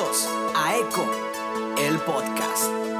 A Eco, el podcast.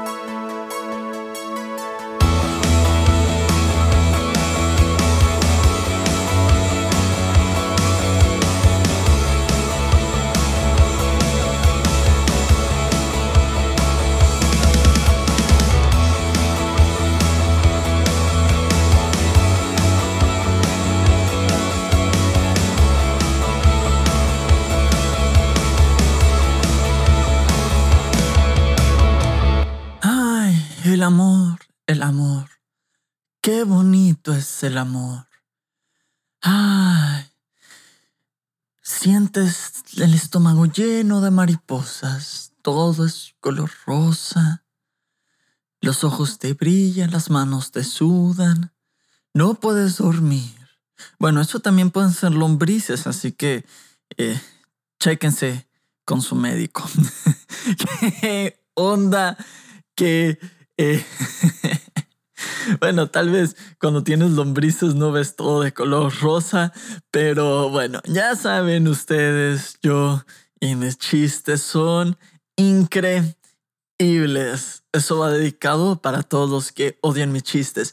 El amor, el amor. Qué bonito es el amor. Ay, sientes el estómago lleno de mariposas. Todo es color rosa. Los ojos te brillan, las manos te sudan. No puedes dormir. Bueno, eso también pueden ser lombrices, así que eh, chéquense con su médico. ¿Qué onda? Que, eh, bueno, tal vez cuando tienes lombrices no ves todo de color rosa, pero bueno, ya saben ustedes, yo y mis chistes son increíbles. Eso va dedicado para todos los que odian mis chistes.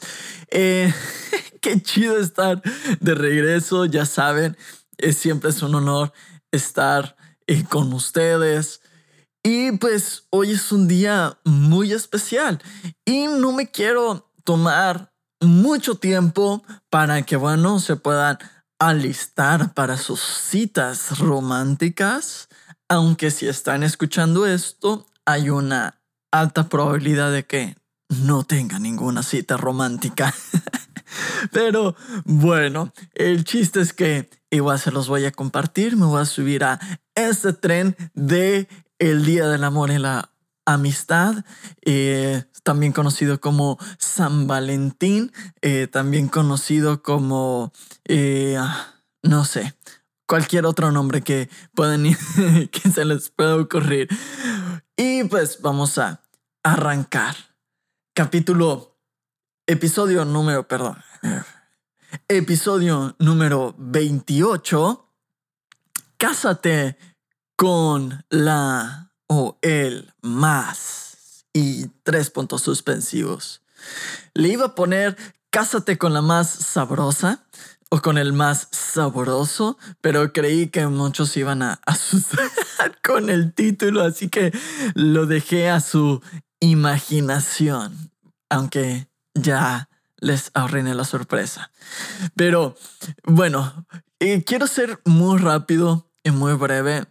Eh, qué chido estar de regreso, ya saben, es, siempre es un honor estar eh, con ustedes. Y pues hoy es un día muy especial y no me quiero tomar mucho tiempo para que, bueno, se puedan alistar para sus citas románticas. Aunque si están escuchando esto, hay una alta probabilidad de que no tengan ninguna cita romántica. Pero bueno, el chiste es que igual se los voy a compartir. Me voy a subir a este tren de el Día del Amor y la Amistad, eh, también conocido como San Valentín, eh, también conocido como, eh, no sé, cualquier otro nombre que puedan que se les pueda ocurrir. Y pues vamos a arrancar. Capítulo, episodio número, perdón, episodio número 28. Cásate con la o el más y tres puntos suspensivos. Le iba a poner cásate con la más sabrosa o con el más sabroso, pero creí que muchos iban a asustar con el título, así que lo dejé a su imaginación, aunque ya les arruiné la sorpresa. Pero bueno, eh, quiero ser muy rápido y muy breve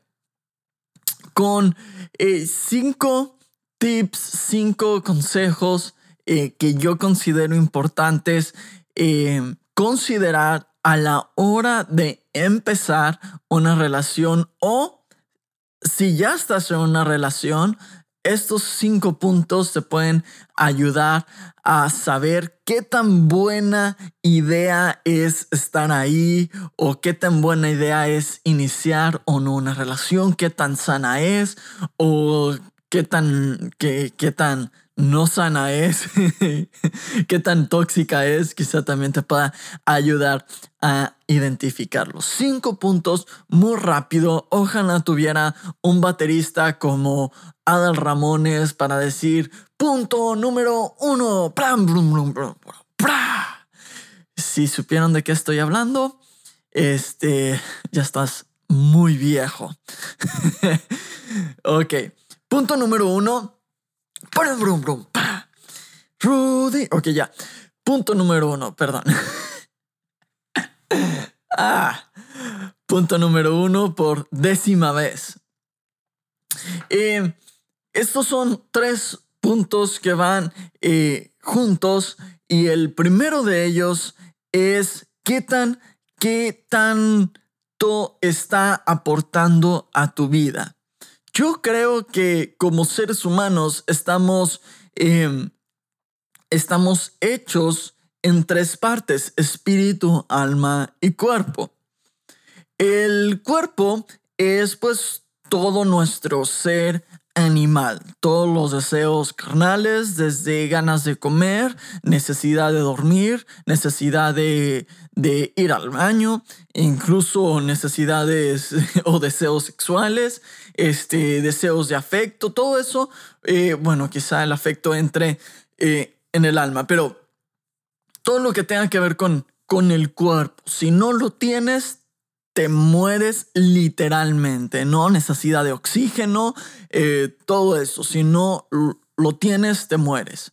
con eh, cinco tips, cinco consejos eh, que yo considero importantes eh, considerar a la hora de empezar una relación o si ya estás en una relación, estos cinco puntos te pueden ayudar a saber qué tan buena idea es estar ahí o qué tan buena idea es iniciar o no una relación, qué tan sana es o qué tan, qué, qué tan no sana es, qué tan tóxica es, quizá también te pueda ayudar a identificarlos. Cinco puntos muy rápido. Ojalá tuviera un baterista como Adal Ramones para decir punto número uno. Si supieron de qué estoy hablando, este ya estás muy viejo. ok, punto número uno Brum, brum, Rudy. Ok, ya. Punto número uno, perdón. ah, punto número uno por décima vez. Eh, estos son tres puntos que van eh, juntos y el primero de ellos es qué tan, qué tanto está aportando a tu vida. Yo creo que como seres humanos estamos, em, estamos hechos en tres partes, espíritu, alma y cuerpo. El cuerpo es pues todo nuestro ser animal. Todos los deseos carnales, desde ganas de comer, necesidad de dormir, necesidad de, ir al baño, incluso necesidades o deseos sexuales, este, deseos de afecto, todo eso, eh, bueno, quizá el afecto entre eh, en el alma, pero todo lo que tenga que ver con, con el cuerpo, si no lo tienes, te mueres literalmente, ¿no? Necesidad de oxígeno, eh, todo eso. Si no lo tienes, te mueres.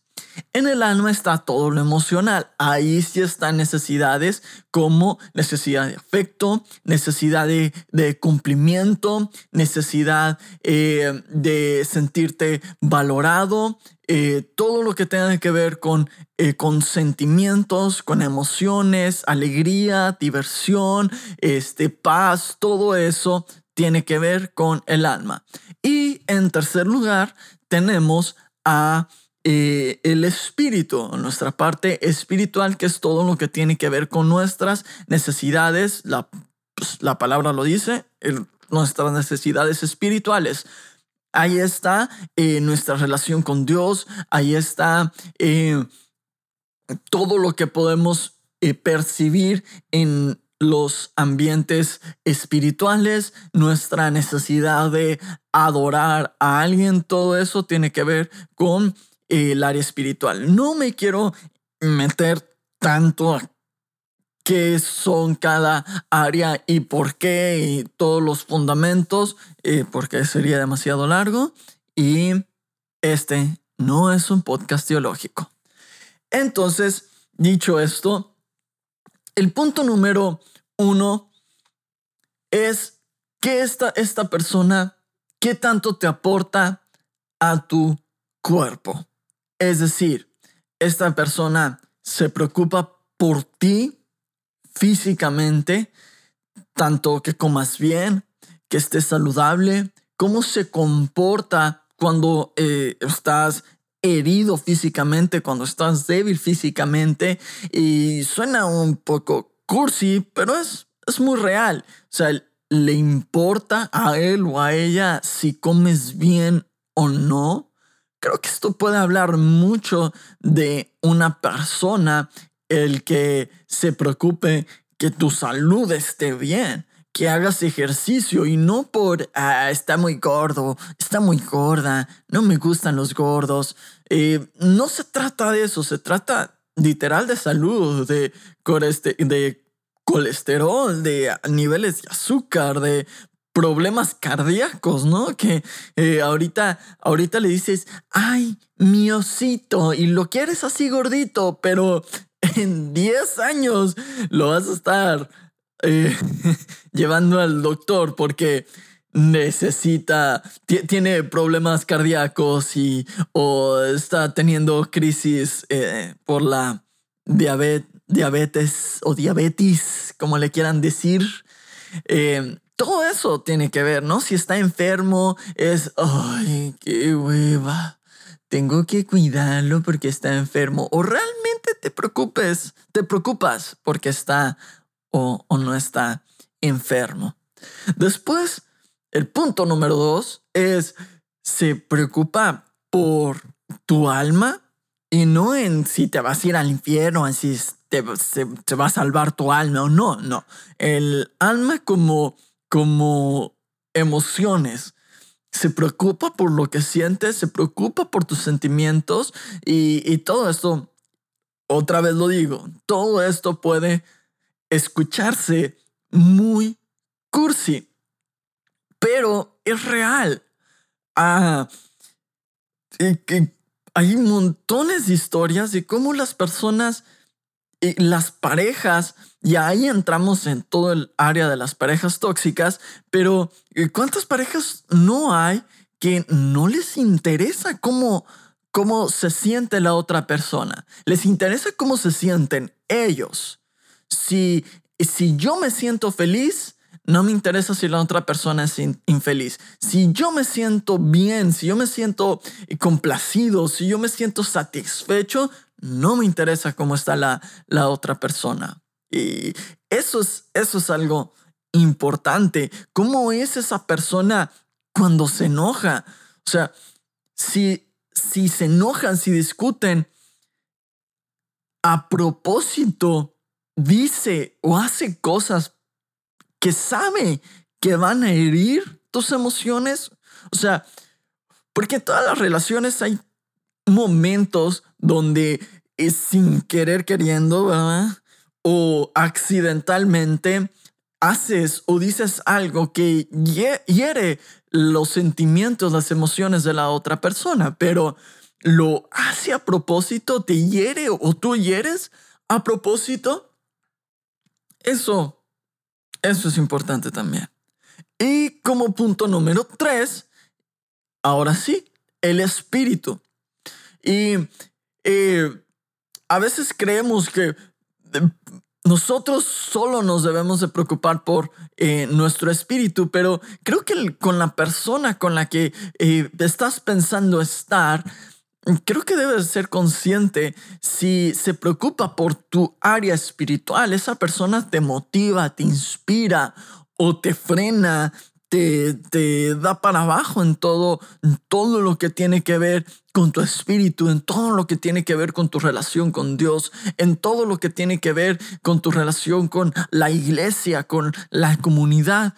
En el alma está todo lo emocional. Ahí sí están necesidades como necesidad de afecto, necesidad de, cumplimiento, necesidad eh, de sentirte valorado, eh, todo lo que tenga que ver con, eh, con sentimientos, con emociones, alegría, diversión, este, paz, todo eso tiene que ver con el alma. Y en tercer lugar tenemos a eh, el espíritu, nuestra parte espiritual, que es todo lo que tiene que ver con nuestras necesidades, la, pues, la palabra lo dice, nuestras necesidades espirituales. Ahí está eh, nuestra relación con Dios, ahí está eh, todo lo que podemos percibir en los ambientes espirituales, nuestra necesidad de adorar a alguien, todo eso tiene que ver con el área espiritual. No me quiero meter tanto qué son cada área y por qué y todos los fundamentos, porque sería demasiado largo y este no es un podcast teológico. Entonces, dicho esto, el punto número uno es que esta, esta persona, qué tanto te aporta a tu cuerpo. Es decir, esta persona se preocupa por ti físicamente, tanto que comas bien, que estés saludable, cómo se comporta cuando eh, estás herido físicamente, cuando estás débil físicamente. Y suena un poco cursi, pero es, es muy real. O sea, le importa a él o a ella si comes bien o no. Creo que esto puede hablar mucho de una persona, el que se preocupe que tu salud esté bien, que hagas ejercicio y no por, ah, está muy gordo, está muy gorda, no me gustan los gordos. Eh, no se trata de eso, se trata literal de salud, de, de colesterol, de niveles de azúcar, de problemas cardíacos, ¿no? Que eh, ahorita, ahorita le dices, ay, mi osito, y lo quieres así gordito, pero en 10 años lo vas a estar eh, llevando al doctor porque necesita, tiene problemas cardíacos y o está teniendo crisis eh, por la diabetes o diabetes, como le quieran decir todo eso tiene que ver, ¿no? Si está enfermo, es, ay, qué hueva. Tengo que cuidarlo porque está enfermo. O realmente te preocupes, te preocupas porque está o, o no está enfermo. Después, el punto número dos es, se preocupa por tu alma y no en si te vas a ir al infierno, en si te, se, se va a salvar tu alma o no, no. El alma como como emociones. Se preocupa por lo que sientes, se preocupa por tus sentimientos y, todo esto, otra vez lo digo, todo esto puede escucharse muy cursi, pero es real. Ah, hay montones de historias de cómo las personas las parejas y ahí entramos en todo el área de las parejas tóxicas, pero eh, ¿cuántas parejas no hay que no les interesa cómo, cómo se siente la otra persona? Les interesa cómo se sienten ellos. Si, si yo me siento feliz, no me interesa si la otra persona es infeliz. Si yo me siento bien, si yo me siento complacido, si yo me siento satisfecho, no me interesa cómo está la, la otra persona. Y eso es, eso es algo importante. ¿Cómo es esa persona cuando se enoja? O sea, si, si se enojan, si discuten, a propósito dice o hace cosas que sabe que van a herir tus emociones. O sea, porque en todas las relaciones hay momentos donde es sin querer queriendo, ¿verdad? O accidentalmente haces o dices algo que hiere los sentimientos, las emociones de la otra persona, pero lo hace a propósito, te hiere o tú hieres a propósito. Eso, eso es importante también. Y como punto número tres, ahora sí, el espíritu. Y eh, a veces creemos que nosotros solo nos debemos de preocupar por eh, nuestro espíritu, pero creo que con la persona con la que eh, estás pensando estar, creo que debes ser consciente si se preocupa por tu área espiritual, esa persona te motiva, te inspira o te frena, te, da para abajo en todo, todo lo que tiene que ver con tu espíritu, en todo lo que tiene que ver con tu relación con Dios, en todo lo que tiene que ver con tu relación con la iglesia, con la comunidad.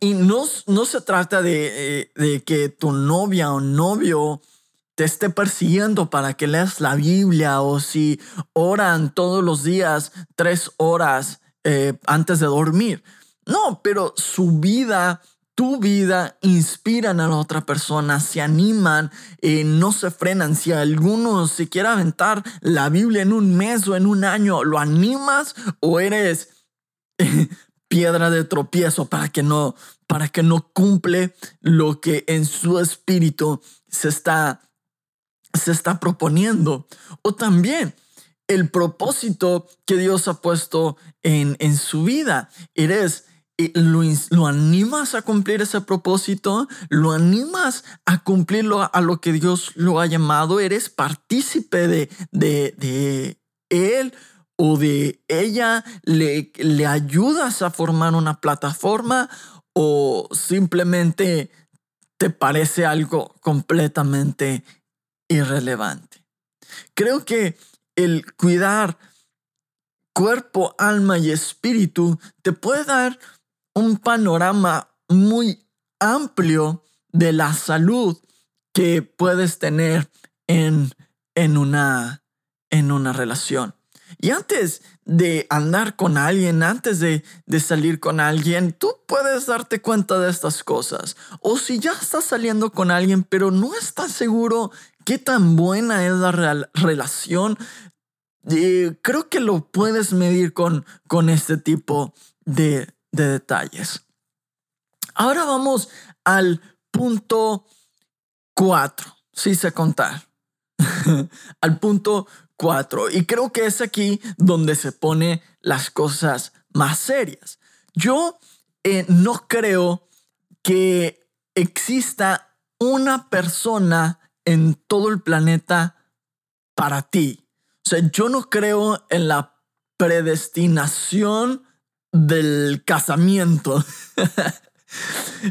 Y no, no se trata de, eh, de que tu novia o novio te esté persiguiendo para que leas la Biblia o si oran todos los días tres horas eh, antes de dormir. No, pero su vida, tu vida, inspiran a la otra persona, se animan, eh, no se frenan. Si alguno se quiere aventar la Biblia en un mes o en un año, ¿lo animas o eres piedra de tropiezo para que no, para que no cumple lo que en su espíritu se está, se está proponiendo? O también, el propósito que Dios ha puesto en, en su vida. Eres lo, animas a cumplir ese propósito, lo animas a cumplirlo a lo que Dios lo ha llamado, eres partícipe de, de, de él o de ella, le, le ayudas a formar una plataforma o simplemente te parece algo completamente irrelevante. Creo que el cuidar cuerpo, alma y espíritu te puede dar un panorama muy amplio de la salud que puedes tener en, en, una, en una relación. Y antes de andar con alguien, antes de, de, salir con alguien, tú puedes darte cuenta de estas cosas. O si ya estás saliendo con alguien, pero no estás seguro qué tan buena es la relación, eh, creo que lo puedes medir con, con este tipo de, de detalles. Ahora vamos al punto 4, si sé contar. al punto 4. Y creo que es aquí donde se pone las cosas más serias. Yo eh, no creo que exista una persona en todo el planeta para ti. O sea, yo no creo en la predestinación del casamiento.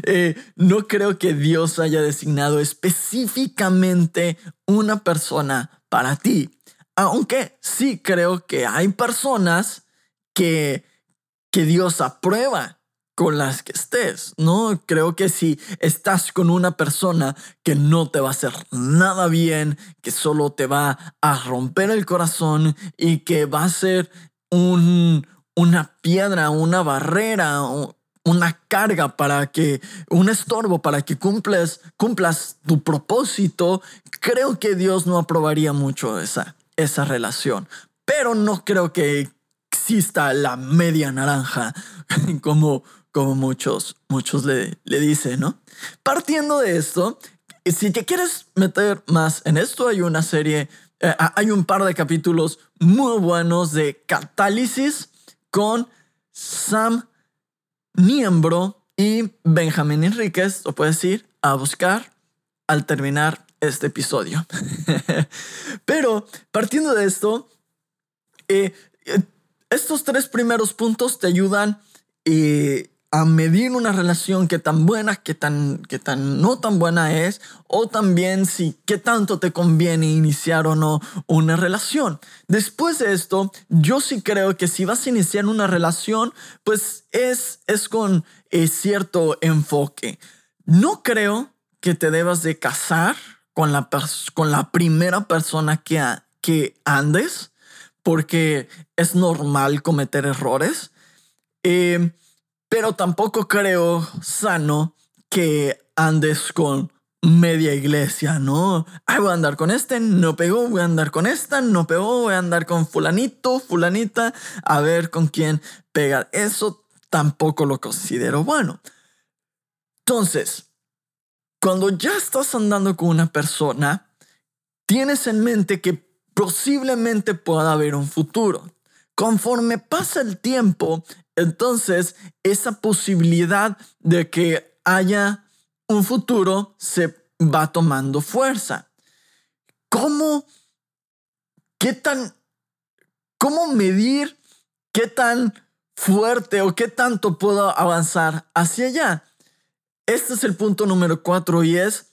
Eh, no creo que Dios haya designado específicamente una persona para ti. Aunque sí creo que hay personas que, que Dios aprueba con las que estés, ¿no? Creo que si estás con una persona que no te va a hacer nada bien, que solo te va a romper el corazón y que va a ser un, una piedra, una barrera, una carga para que, un estorbo para que cumples, cumplas tu propósito, creo que Dios no aprobaría mucho esa, esa relación. Pero no creo que exista la media naranja, como, como muchos, muchos le, le dicen, ¿no? Partiendo de esto, si te quieres meter más en esto, hay una serie, eh, hay un par de capítulos muy buenos de Catálisis con Sam Miembro y Benjamín Enríquez, lo puedes ir a buscar al terminar este episodio. Pero partiendo de esto, eh, eh, estos tres primeros puntos te ayudan eh, a medir una relación que tan buena, que tan, que tan no tan buena es, o también si qué tanto te conviene iniciar o no una relación. Después de esto, yo sí creo que si vas a iniciar una relación, pues es, es con eh, cierto enfoque. No creo que te debas de casar con la, con la primera persona que, que andes, porque es normal cometer errores. Eh, pero tampoco creo sano que andes con media iglesia, ¿no? Ay, voy a andar con este, no pegó, voy a andar con esta, no pegó, voy a andar con fulanito, fulanita, a ver con quién pega. Eso tampoco lo considero bueno. Entonces, cuando ya estás andando con una persona, tienes en mente que posiblemente pueda haber un futuro. Conforme pasa el tiempo, entonces esa posibilidad de que haya un futuro se va tomando fuerza. ¿Cómo? ¿Qué tan? ¿Cómo medir qué tan fuerte o qué tanto puedo avanzar hacia allá? Este es el punto número cuatro y es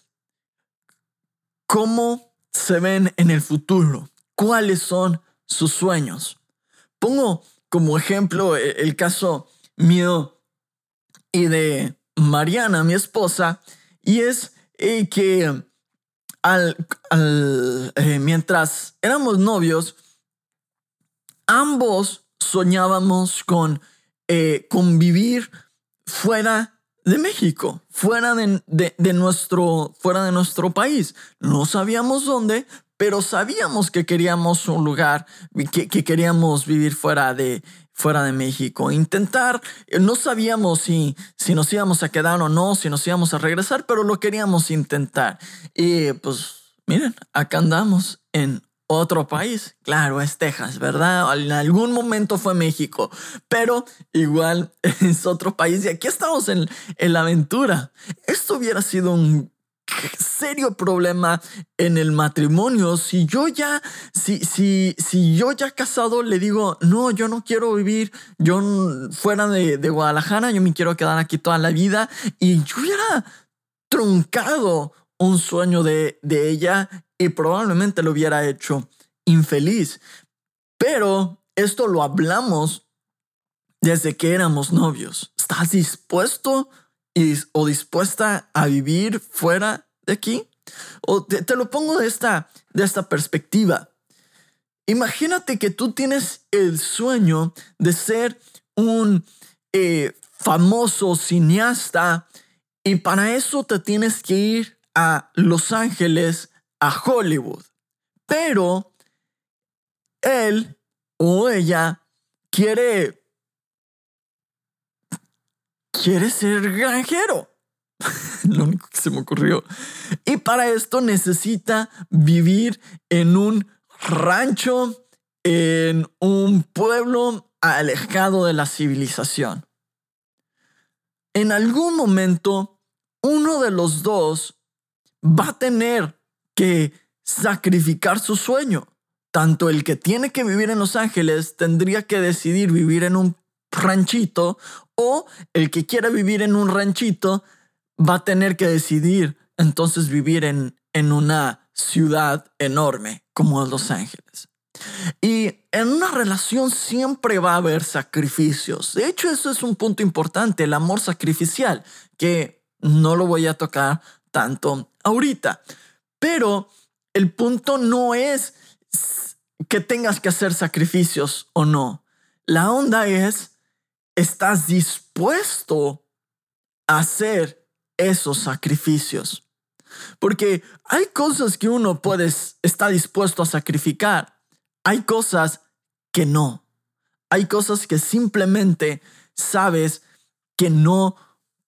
cómo se ven en el futuro, cuáles son sus sueños. Pongo como ejemplo e, el caso mío y de Mariana, mi esposa, y es eh, que al, eh, mientras éramos novios, ambos soñábamos con eh, convivir fuera de México, fuera de, nuestro, fuera de nuestro país. No sabíamos dónde, pero sabíamos que queríamos un lugar, que, queríamos vivir fuera de, fuera de México. Intentar, no sabíamos si, si nos íbamos a quedar o no, si nos íbamos a regresar, pero lo queríamos intentar. Y pues, miren, acá andamos en otro país. Claro, es Texas, ¿verdad? En algún momento fue México, pero igual es otro país y aquí estamos en, en la aventura. Esto hubiera sido un serio problema en el matrimonio. Si yo ya, si, si, si yo ya casado le digo, no, yo no quiero vivir yo fuera de, de Guadalajara, yo me quiero quedar aquí toda la vida y yo hubiera truncado un sueño de, de ella y probablemente lo hubiera hecho infeliz. Pero esto lo hablamos desde que éramos novios. ¿Estás dispuesto o dispuesta a vivir fuera de aquí? O te, lo pongo de esta, de esta perspectiva. Imagínate que tú tienes el sueño de ser un eh, famoso cineasta y para eso te tienes que ir a Los Ángeles, a Hollywood. Pero él o ella quiere quiere ser granjero. Lo único que se me ocurrió. Y para esto necesita vivir en un rancho, en un pueblo alejado de la civilización. En algún momento, uno de los dos va a tener que sacrificar su sueño. Tanto el que tiene que vivir en Los Ángeles tendría que decidir vivir en un ranchito o el que quiera vivir en un ranchito va a tener que decidir entonces vivir en, en una ciudad enorme como Los Ángeles. Y en una relación siempre va a haber sacrificios. De hecho, eso es un punto importante, el amor sacrificial, que no lo voy a tocar tanto ahorita. Pero el punto no es que tengas que hacer sacrificios o no. La onda es estás dispuesto a hacer esos sacrificios. Porque hay cosas que uno puede, está dispuesto a sacrificar. Hay cosas que no. Hay cosas que simplemente sabes que no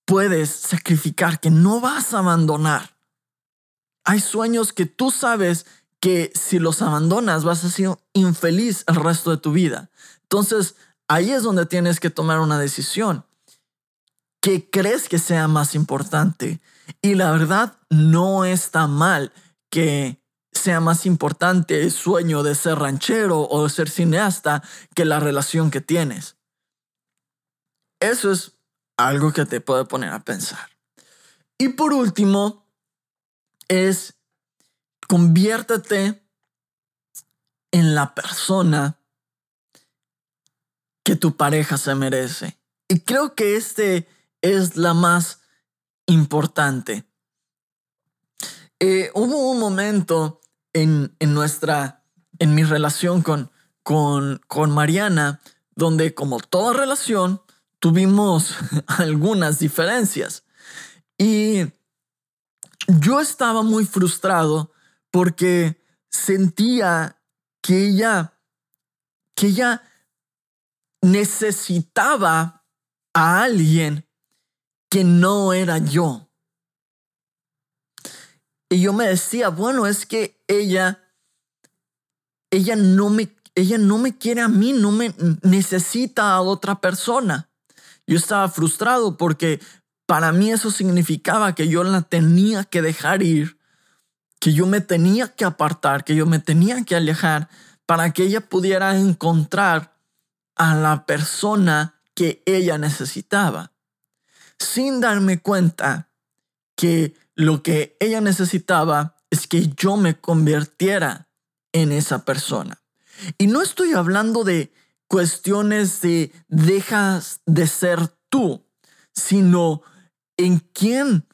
puedes sacrificar, que no vas a abandonar. Hay sueños que tú sabes que si los abandonas vas a ser infeliz el resto de tu vida. Entonces, ahí es donde tienes que tomar una decisión. ¿Qué crees que sea más importante? Y la verdad, no está mal que sea más importante el sueño de ser ranchero o de ser cineasta que la relación que tienes. Eso es algo que te puede poner a pensar. Y por último, es conviértete en la persona que tu pareja se merece. Y creo que este es la más importante. Eh, hubo un momento en, en, nuestra, en mi relación con, con, con Mariana, donde como toda relación, tuvimos algunas diferencias. Y yo estaba muy frustrado porque sentía que ella, que ella necesitaba a alguien que no era yo. Y yo me decía, bueno, es que ella, ella no me, ella no me quiere a mí, no me necesita a otra persona. Yo estaba frustrado porque para mí eso significaba que yo la tenía que dejar ir, que yo me tenía que apartar, que yo me tenía que alejar para que ella pudiera encontrar a la persona que ella necesitaba, sin darme cuenta que lo que ella necesitaba es que yo me convirtiera en esa persona. Y no estoy hablando de cuestiones de dejas de ser tú, sino en quién,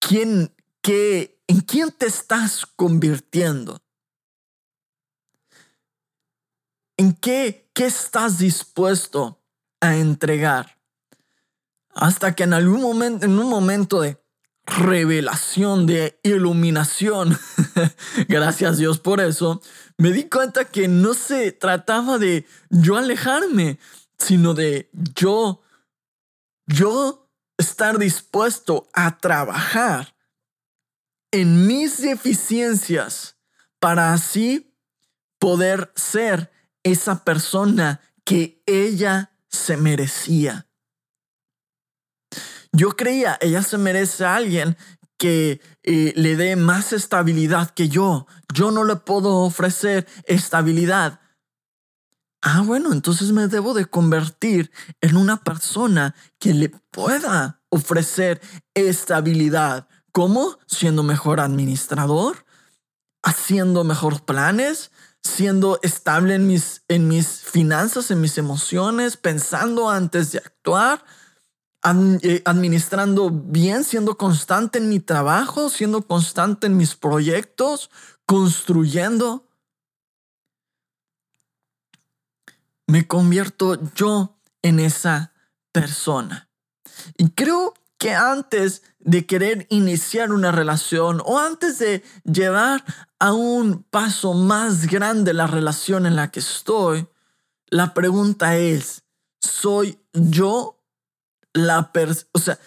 quién, qué, en quién te estás convirtiendo. ¿En qué, qué estás dispuesto a entregar? Hasta que en algún momento, en un momento de revelación, de iluminación, gracias Dios por eso, me di cuenta que no se trataba de yo alejarme, sino de yo, yo estar dispuesto a trabajar en mis deficiencias para así poder ser esa persona que ella se merecía. Yo creía, ella se merece a alguien que eh, le dé más estabilidad que yo. Yo no le puedo ofrecer estabilidad. Ah, bueno, entonces me debo de convertir en una persona que le pueda ofrecer estabilidad. ¿Cómo? Siendo mejor administrador, haciendo mejores planes, siendo estable en mis, en mis finanzas, en mis emociones, pensando antes de actuar, eh, administrando bien, siendo constante en mi trabajo, siendo constante en mis proyectos, construyendo. Me convierto yo en esa persona. Y creo que antes de querer iniciar una relación o antes de llevar a un paso más grande la relación en la que estoy, la pregunta es, ¿soy yo la persona, o sea,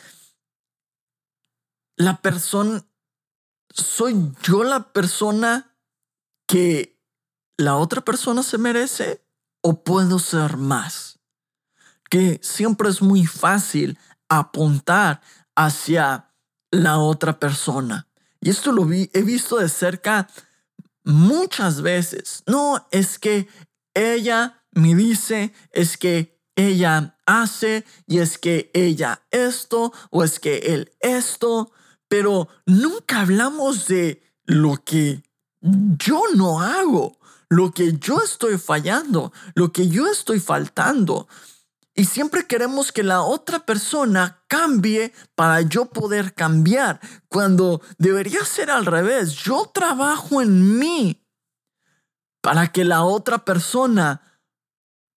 la persona, soy yo la persona que la otra persona se merece o puedo ser más? Que siempre es muy fácil apuntar hacia la otra persona. Y esto lo vi, he visto de cerca muchas veces. No, es que ella me dice, es que ella hace y es que ella esto o es que él esto, pero nunca hablamos de lo que yo no hago, lo que yo estoy fallando, lo que yo estoy faltando. Y siempre queremos que la otra persona cambie para yo poder cambiar, cuando debería ser al revés. Yo trabajo en mí para que la otra persona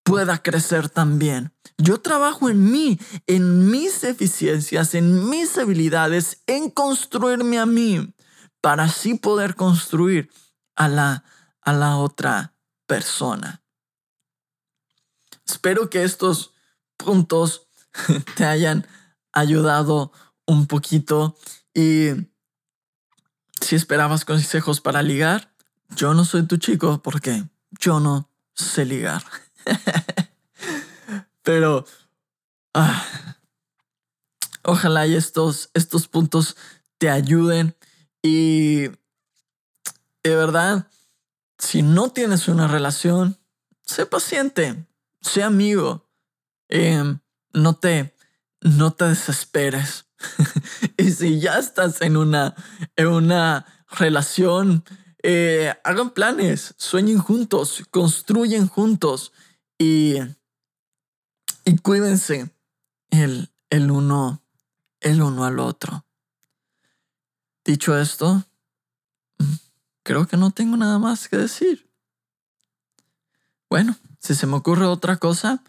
pueda crecer también. Yo trabajo en mí, en mis deficiencias, en mis habilidades, en construirme a mí, para así poder construir a la, a la otra persona. Espero que estos puntos te hayan ayudado un poquito. Y si esperabas consejos para ligar, yo no soy tu chico porque yo no sé ligar. Pero ah, ojalá y estos, estos puntos te ayuden. Y de verdad, si no tienes una relación, sé paciente, sé amigo, Em, no te no te desesperes. y si ya estás en una, en una relación, eh, hagan planes, sueñen juntos, construyen juntos y, y cuídense el, el uno, el uno al otro. Dicho esto, creo que no tengo nada más que decir. Bueno, si se me ocurre otra cosa,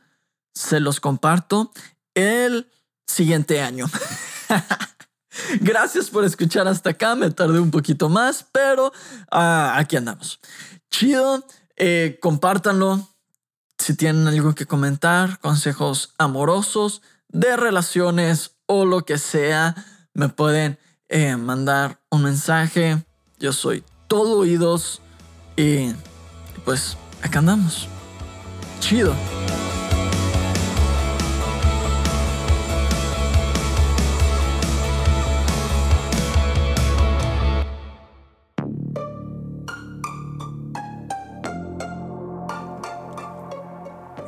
se los comparto el siguiente año. Gracias por escuchar hasta acá. Me tardé un poquito más, pero ah, aquí andamos. Chido. Eh, compártanlo. Si tienen algo que comentar, consejos amorosos, de relaciones o lo que sea, me pueden eh, mandar un mensaje. Yo soy todo oídos. Y pues acá andamos. Chido.